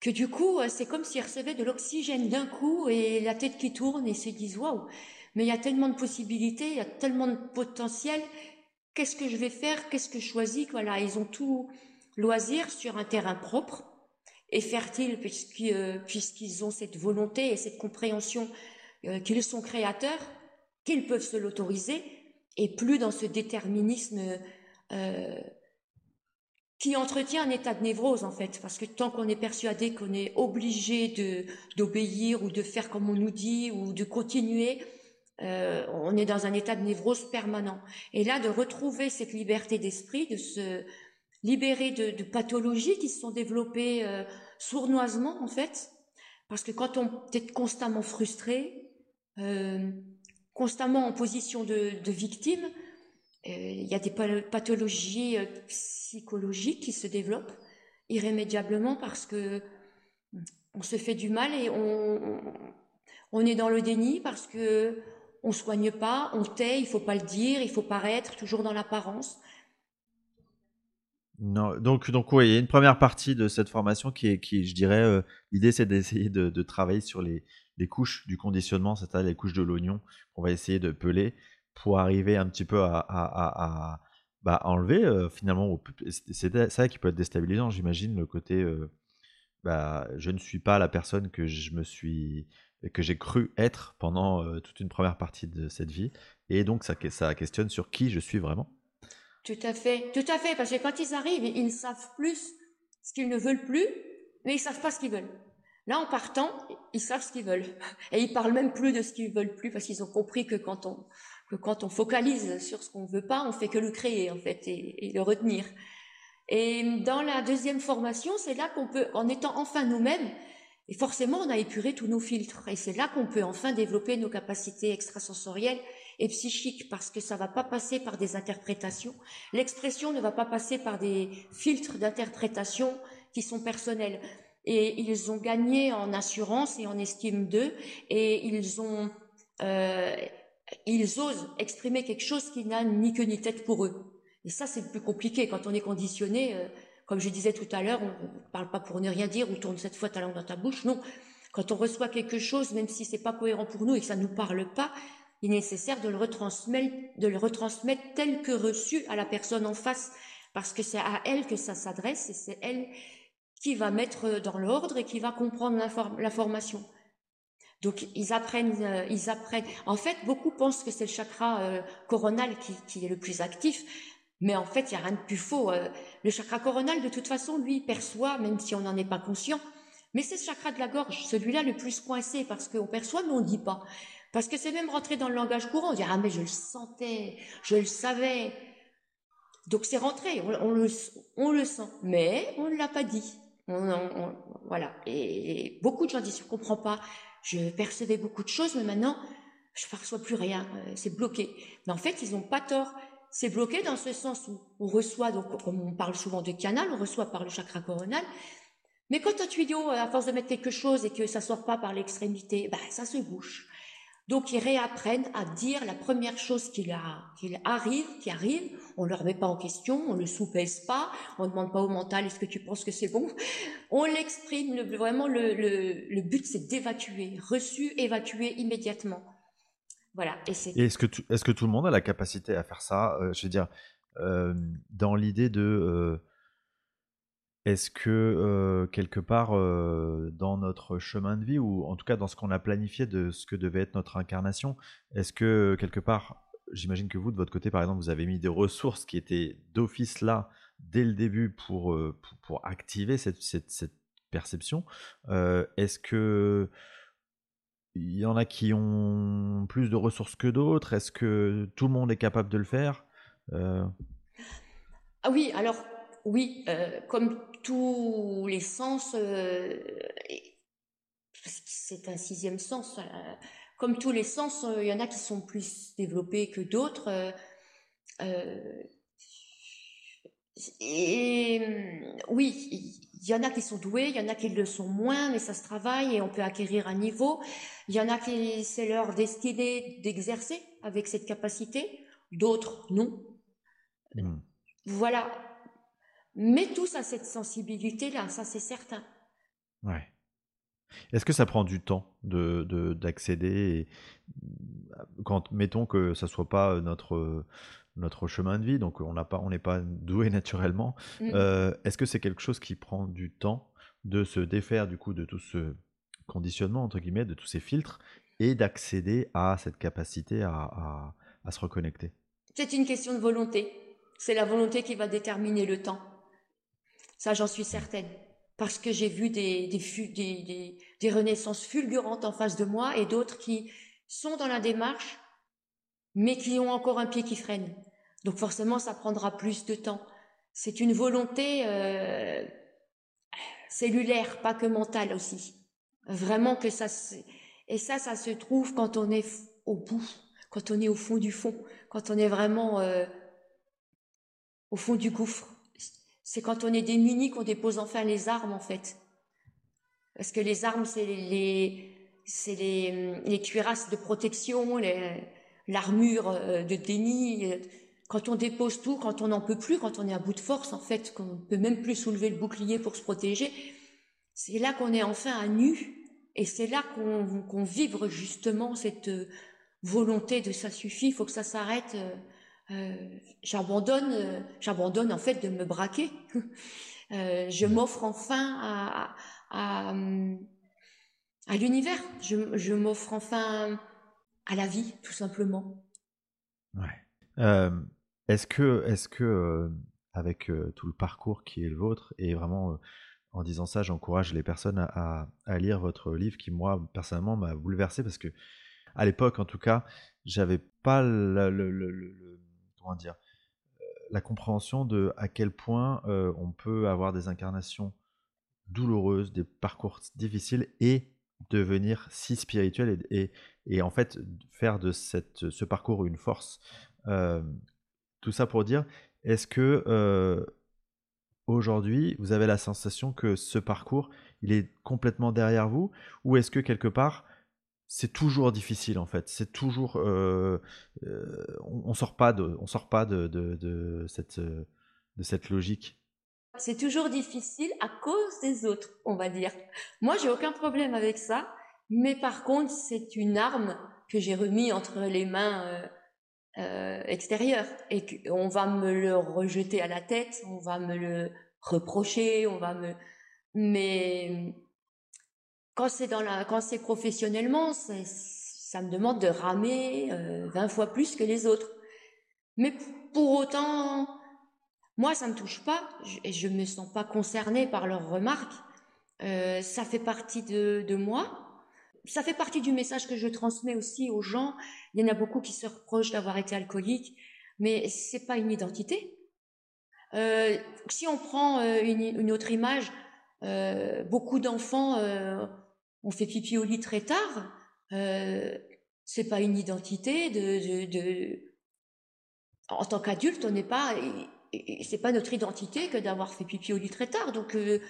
que du coup, euh, c'est comme s'ils recevaient de l'oxygène d'un coup et la tête qui tourne et se disent waouh, mais il y a tellement de possibilités, il y a tellement de potentiel. Qu'est-ce que je vais faire Qu'est-ce que je choisis Voilà, ils ont tout loisir sur un terrain propre et fertile euh, puisqu'ils ont cette volonté et cette compréhension euh, qu'ils sont créateurs, qu'ils peuvent se l'autoriser et plus dans ce déterminisme qui entretient un état de névrose en fait, parce que tant qu'on est persuadé qu'on est obligé d'obéir ou de faire comme on nous dit ou de continuer, euh, on est dans un état de névrose permanent. Et là, de retrouver cette liberté d'esprit, de se libérer de, de, pathologies qui se sont développées euh, sournoisement en fait, parce que quand on est constamment frustré, euh, constamment en position de, victime, euh, il y a des pathologies euh, psychologiques qui se développent irrémédiablement parce que on se fait du mal et on, On est dans le déni parce que on soigne pas, on tait, il faut pas le dire, il faut paraître toujours dans l'apparence. Non, donc, donc oui, il y a une première partie de cette formation qui est, qui, je dirais, euh, l'idée c'est d'essayer de, travailler sur les, les, couches du conditionnement, c'est-à-dire les couches de l'oignon qu'on va essayer de peler pour arriver un petit peu à, bah, enlever euh, finalement. C'est ça qui peut être déstabilisant, j'imagine, le côté, euh, bah, je ne suis pas la personne que je me suis, que j'ai cru être pendant toute une première partie de cette vie, et donc ça, ça questionne sur qui je suis vraiment. Tout à fait, tout à fait, parce que quand ils arrivent, ils savent plus ce qu'ils ne veulent plus, mais ils savent pas ce qu'ils veulent. Là, en partant, ils savent ce qu'ils veulent. Et ils parlent même plus de ce qu'ils veulent plus, parce qu'ils ont compris que quand on, que quand on focalise sur ce qu'on veut pas, on fait que le créer, en fait, et, le retenir. Et dans la deuxième formation, c'est là qu'on peut, en étant enfin nous-mêmes, et forcément, on a épuré tous nos filtres. Et c'est là qu'on peut enfin développer nos capacités extrasensorielles et psychique parce que ça va pas passer par des interprétations. L'expression ne va pas passer par des filtres d'interprétation qui sont personnels. Et ils ont gagné en assurance et en estime d'eux et ils ont, euh, ils osent exprimer quelque chose qui n'a ni queue ni tête pour eux. Et ça, c'est le plus compliqué quand on est conditionné. Euh, comme je disais tout à l'heure, on ne parle pas pour ne rien dire ou tourne cette fois ta langue dans ta bouche. Non, quand on reçoit quelque chose, même si c'est pas cohérent pour nous et que ça nous parle pas, il est nécessaire de le retransmettre, de le retransmettre tel que reçu à la personne en face, parce que c'est à elle que ça s'adresse et c'est elle qui va mettre dans l'ordre et qui va comprendre l'information. Donc ils apprennent, euh, ils apprennent. En fait, beaucoup pensent que c'est le chakra euh, coronal qui, qui, est le plus actif, mais en fait, il n'y a rien de plus faux. Euh, le chakra coronal, de toute façon, lui perçoit, même si on n'en est pas conscient. Mais c'est le chakra de la gorge, celui-là le plus coincé, parce qu'on perçoit, mais on ne dit pas. Parce que c'est même rentré dans le langage courant. On dit, ah, mais je le sentais, je le savais. Donc c'est rentré, on, le, on le sent. Mais on ne l'a pas dit. Voilà. Et, beaucoup de gens disent, je comprends pas. Je percevais beaucoup de choses, mais maintenant, je perçois plus rien. Euh, c'est bloqué. Mais en fait, ils n'ont pas tort. C'est bloqué dans ce sens où on reçoit, donc, comme on parle souvent de canal, on reçoit par le chakra coronal. Mais quand un tuyau, à force de mettre quelque chose et que ça sort pas par l'extrémité, bah, ça se bouche. Donc ils réapprennent à dire la première chose qu'il arrive, qui arrive. On ne le remet pas en question, on ne le soupèse pas, on ne demande pas au mental est-ce que tu penses que c'est bon? On l'exprime. vraiment, le, but c'est d'évacuer, reçu, évacuer immédiatement. Voilà. Et, est-ce que, est que tout le monde a la capacité à faire ça? Euh, Je veux dire, euh, dans l'idée de euh, est-ce que quelque part dans notre chemin de vie, ou en tout cas dans ce qu'on a planifié de ce que devait être notre incarnation, est-ce que quelque part, j'imagine que vous de votre côté par exemple, vous avez mis des ressources qui étaient d'office là dès le début pour, pour, activer cette, cette, perception. Est-ce que il y en a qui ont plus de ressources que d'autres? Est-ce que tout le monde est capable de le faire? Ah oui, alors oui, euh, comme tous les sens, euh, c'est un sixième sens, euh, comme tous les sens, il y en a qui sont plus développés que d'autres. et oui, il y en a qui sont doués, il y en a qui le sont moins, mais ça se travaille et on peut acquérir un niveau. Il y en a qui c'est leur destinée d'exercer avec cette capacité, d'autres non. Mmh. Voilà, mais tous à cette sensibilité-là, ça c'est certain. Ouais. Est-ce que ça prend du temps de, d'accéder quand mettons que ça soit pas notre notre chemin de vie, donc on n'a pas on n'est pas doué *laughs* naturellement. Mm. Euh, est-ce que c'est quelque chose qui prend du temps de se défaire du coup de tout ce conditionnement entre guillemets, de tous ces filtres et d'accéder à cette capacité à, à se reconnecter? C'est une question de volonté. C'est la volonté qui va déterminer le temps. Ça, j'en suis certaine. Parce que j'ai vu des, renaissances fulgurantes en face de moi et d'autres qui sont dans la démarche, mais qui ont encore un pied qui freine. Donc forcément, ça prendra plus de temps. C'est une volonté euh, cellulaire, pas que mentale aussi. Vraiment que ça... Et ça, ça se trouve quand on est au bout, quand on est au fond du fond, quand on est vraiment euh, au fond du gouffre. C'est quand on est démuni qu'on dépose enfin les armes, en fait. Parce que les armes, c'est les, c'est les, les, cuirasses de protection, l'armure de déni. Quand on dépose tout, quand on n'en peut plus, quand on est à bout de force, en fait, qu'on ne peut même plus soulever le bouclier pour se protéger, c'est là qu'on est enfin à nu. Et c'est là qu'on vibre justement cette volonté de ça suffit, il faut que ça s'arrête. Euh, j'abandonne, euh, j'abandonne en fait de me braquer. *laughs* Euh, je m'offre enfin à, à, à l'univers. Je, je m'offre enfin à la vie, tout simplement. Ouais. est-ce que, est-ce que avec tout le parcours qui est le vôtre, et vraiment en disant ça, j'encourage les personnes à, à, lire votre livre qui, moi, personnellement, m'a bouleversé parce que, à l'époque, en tout cas, j'avais pas le, le, le comment dire, euh, la compréhension de à quel point euh, on peut avoir des incarnations douloureuses, des parcours difficiles et devenir si spirituel et, et, en fait faire de cette, ce parcours une force. Euh, tout ça pour dire, est-ce que aujourd'hui vous avez la sensation que ce parcours il est complètement derrière vous ou est-ce que quelque part c'est toujours difficile en fait. C'est toujours, euh, euh, on, sort pas de, on sort pas de, de, cette, de cette logique. C'est toujours difficile à cause des autres, on va dire. Moi, j'ai aucun problème avec ça, mais par contre, c'est une arme que j'ai remis entre les mains euh, extérieures et qu'on va me le rejeter à la tête, on va me le reprocher, on va me, mais quand c'est dans la, quand c'est professionnellement, ça me demande de ramer 20 euh, fois plus que les autres. Mais pour autant, moi, ça me touche pas et je me sens pas concernée par leurs remarques. Euh, ça fait partie de, de moi. Ça fait partie du message que je transmets aussi aux gens. Il y en a beaucoup qui se reprochent d'avoir été alcoolique, mais c'est pas une identité. Euh, si on prend euh, une, autre image, beaucoup d'enfants on fait pipi au lit très tard, euh, c'est pas une identité de, en tant qu'adulte, on n'est pas, c'est pas notre identité que d'avoir fait pipi au lit très tard. Donc euh,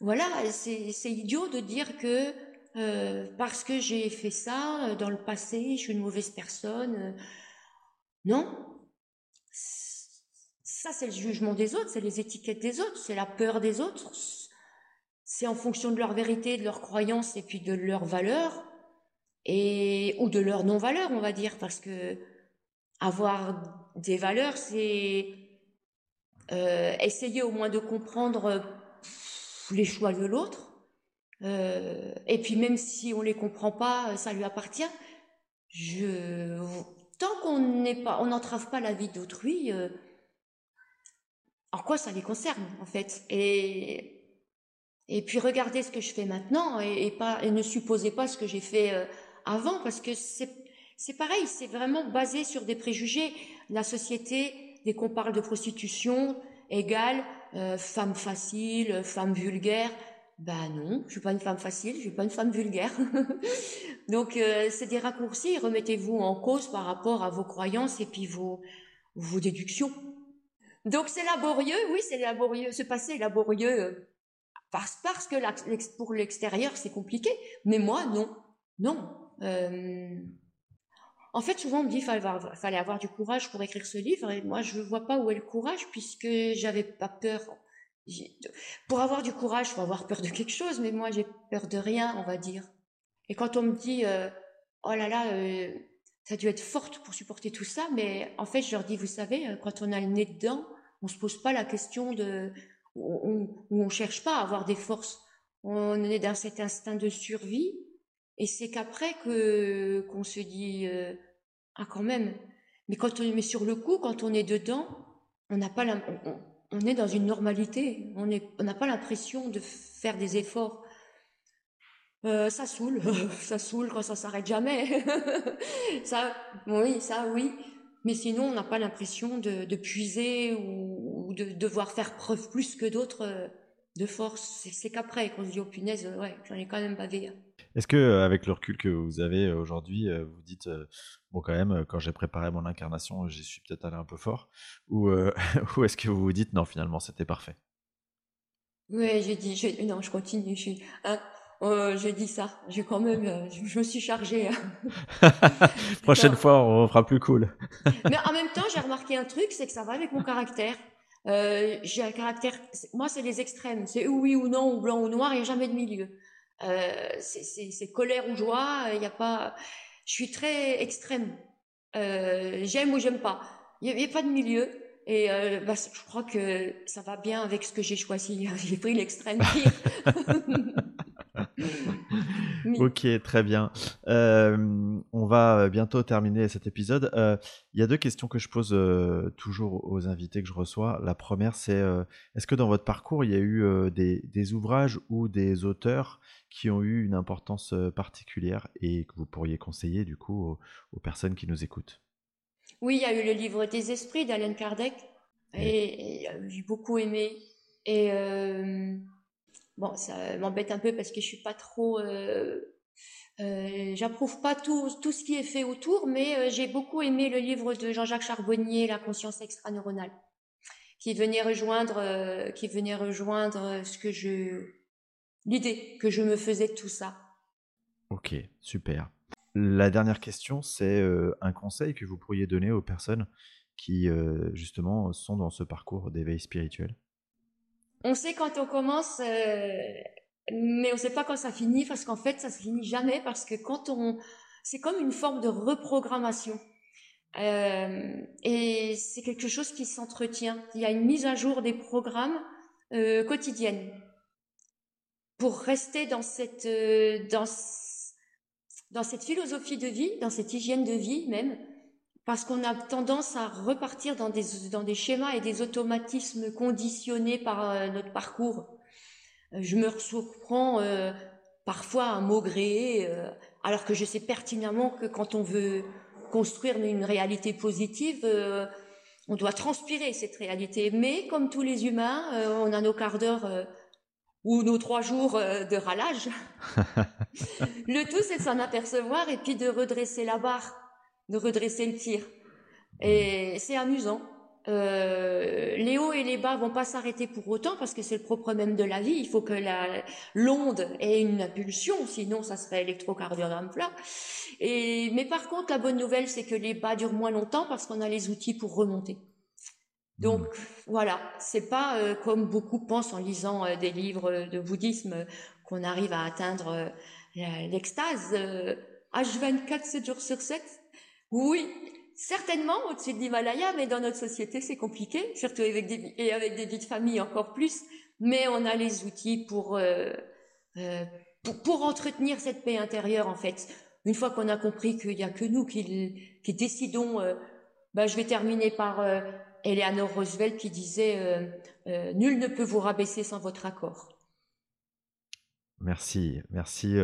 voilà, c'est idiot de dire que euh, parce que j'ai fait ça dans le passé, je suis une mauvaise personne. non, ça c'est le jugement des autres, c'est les étiquettes des autres, c'est la peur des autres, c'est en fonction de leur vérité, de leurs croyances et puis de leurs valeurs et ou de leurs non-valeurs, on va dire, parce que avoir des valeurs, c'est euh, essayer au moins de comprendre les choix de l'autre. Euh, et puis même si on les comprend pas, ça lui appartient. Je, tant qu'on n'est pas, on n'entrave pas la vie d'autrui, euh, en quoi ça les concerne en fait? Et et puis regardez ce que je fais maintenant et, pas et ne supposez pas ce que j'ai fait euh, avant parce que c'est c'est pareil, c'est vraiment basé sur des préjugés. La société, dès qu'on parle de prostitution, égale euh, femme facile, femme vulgaire. Ben non, je suis pas une femme facile, je suis pas une femme vulgaire. *laughs* Donc euh, c'est des raccourcis. Remettez-vous en cause par rapport à vos croyances et puis vos vos déductions. Donc c'est laborieux, oui, c'est laborieux. Ce passé est laborieux parce, parce que pour l'extérieur, c'est compliqué. Mais moi, non. Non. Euh, en fait, souvent, on me dit qu'il fallait, avoir du courage pour écrire ce livre. Et moi, je ne vois pas où est le courage puisque j'avais pas peur. Pour avoir du courage, il faut avoir peur de quelque chose. Mais moi, j'ai peur de rien, on va dire. Et quand on me dit, euh, oh là là, euh, ça a dû être forte pour supporter tout ça. Mais en fait, je leur dis, vous savez, quand on a le nez dedans, on se pose pas la question de où on ne cherche pas à avoir des forces. On est dans cet instinct de survie. Et c'est qu'après que qu'on se dit euh, ah quand même. Mais quand on met sur le coup, quand on est dedans, on n'a pas on, on, est dans une normalité. On est on n'a pas l'impression de faire des efforts. Euh, ça saoule, *laughs* ça saoule quand ça s'arrête jamais. *laughs* ça, oui, ça, oui. Mais sinon, on n'a pas l'impression de, de, puiser ou, de devoir faire preuve plus que d'autres euh, de force. C'est qu'après qu'on se dit, oh punaise, ouais, j'en ai quand même bavé. Hein. Est-ce que, euh, avec le recul que vous avez aujourd'hui, euh, vous dites, bon, quand même, quand j'ai préparé mon incarnation, j'y suis peut-être allé un peu fort Ou, *laughs* ou est-ce que vous vous dites, non, finalement, c'était parfait? Oui, j'ai dit, non, je continue. Je, hein, euh, j'ai dit ça. J'ai quand même, euh, je, me suis chargée. *laughs* Prochaine fois, on fera plus cool. *laughs* Mais en même temps, j'ai remarqué un truc, c'est que ça va avec mon caractère. Euh, j'ai un caractère. Moi, c'est les extrêmes. C'est oui ou non, ou blanc ou noir. Il n'y a jamais de milieu. Euh, c'est colère ou joie. Il n'y a pas. Je suis très extrême. J'aime ou j'aime pas. Il n'y a, pas de milieu. Et euh, bah, je crois que ça va bien avec ce que j'ai choisi. *laughs* J'ai pris l'extrême pire. *laughs* Ok, très bien. Euh, on va bientôt terminer cet épisode. Euh, il y a deux questions que je pose euh, toujours aux invités que je reçois. La première, c'est est-ce que dans votre parcours, il y a eu des, ouvrages ou des auteurs qui ont eu une importance particulière et que vous pourriez conseiller du coup aux, personnes qui nous écoutent? Oui, il y a eu le livre des esprits d'Alain Kardec et, et j'ai beaucoup aimé. Et Bon, ça m'embête un peu parce que je suis pas trop. Euh, euh, J'approuve pas tout, tout ce qui est fait autour, mais euh, j'ai beaucoup aimé le livre de Jean-Jacques Charbonnier, La conscience extraneuronale, qui venait rejoindre, qui venait rejoindre ce que je, l'idée que je me faisais de tout ça. Ok, super. La dernière question, c'est un conseil que vous pourriez donner aux personnes qui justement sont dans ce parcours d'éveil spirituel? On sait quand on commence, euh, mais on sait pas quand ça finit, parce qu'en fait, ça se finit jamais, parce que quand on, c'est comme une forme de reprogrammation. Euh, et c'est quelque chose qui s'entretient. Il y a une mise à jour des programmes euh, quotidiennes pour rester dans cette dans dans cette philosophie de vie, dans cette hygiène de vie même, parce qu'on a tendance à repartir dans des, dans des schémas et des automatismes conditionnés par euh, notre parcours. Euh, je me surprends euh, parfois à maugréer, alors que je sais pertinemment que quand on veut construire une réalité positive, on doit transpirer cette réalité. Mais comme tous les humains, on a nos quarts d'heure ou nos trois jours de ralage. *laughs* le tout, c'est de s'en apercevoir et puis de redresser la barre de redresser le tir. Et c'est amusant. Euh, les hauts et les bas vont pas s'arrêter pour autant parce que c'est le propre même de la vie. Il faut que l'onde ait une impulsion, sinon ça serait électrocardiogramme plat. Et mais par contre, la bonne nouvelle, c'est que les bas durent moins longtemps parce qu'on a les outils pour remonter. Donc mmh. voilà, c'est pas euh, comme beaucoup pensent en lisant euh, des livres de bouddhisme qu'on arrive à atteindre euh, l'extase H24 7 jours sur 7 oui, certainement au-dessus de l'Himalaya, mais dans notre société, c'est compliqué, surtout avec des, et avec des vies de famille encore plus. Mais on a les outils pour, euh, euh, pour, entretenir cette paix intérieure, en fait. Une fois qu'on a compris qu'il n'y a que nous qui, qui décidons, euh, bah, je vais terminer par Eleanor Roosevelt qui disait Nul ne peut vous rabaisser sans votre accord. Merci, merci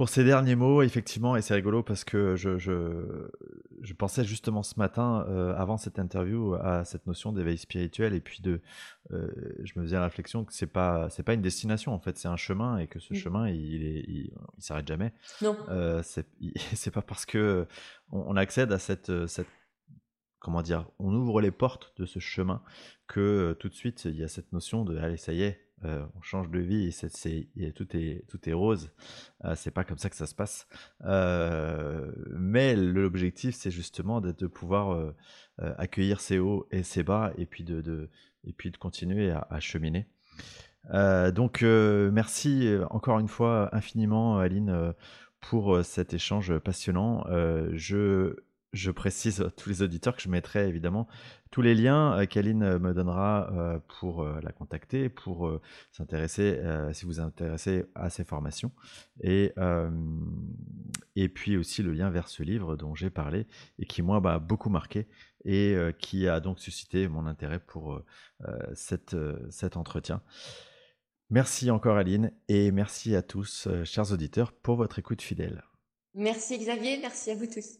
pour ces derniers mots, effectivement, et c'est rigolo parce que je, je, pensais justement ce matin, euh, avant cette interview, à cette notion d'éveil spirituel, et puis de, euh, je me faisais la réflexion que c'est pas, c'est pas une destination en fait, c'est un chemin, et que ce chemin, il, est, il, s'arrête jamais. Non. Euh, c'est *laughs* pas parce que on, accède à cette, cette, comment dire, on ouvre les portes de ce chemin que tout de suite il y a cette notion de, allez, ça y est, euh, on change de vie et, tout, est, rose. Euh, c'est pas comme ça que ça se passe. Euh, mais l'objectif, c'est justement de, pouvoir accueillir ses hauts et ses bas et puis de, et puis de continuer à, cheminer. donc, merci encore une fois infiniment, Aline, pour cet échange passionnant. je je précise à tous les auditeurs que je mettrai évidemment tous les liens euh, qu'Aline euh, me donnera euh, pour la contacter, pour s'intéresser, si vous intéressez à ces formations. Et, et puis aussi le lien vers ce livre dont j'ai parlé et qui, moi, m'a beaucoup marqué et qui a donc suscité mon intérêt pour cette, cet entretien. Merci encore Aline et merci à tous, chers auditeurs, pour votre écoute fidèle. Merci Xavier, merci à vous tous.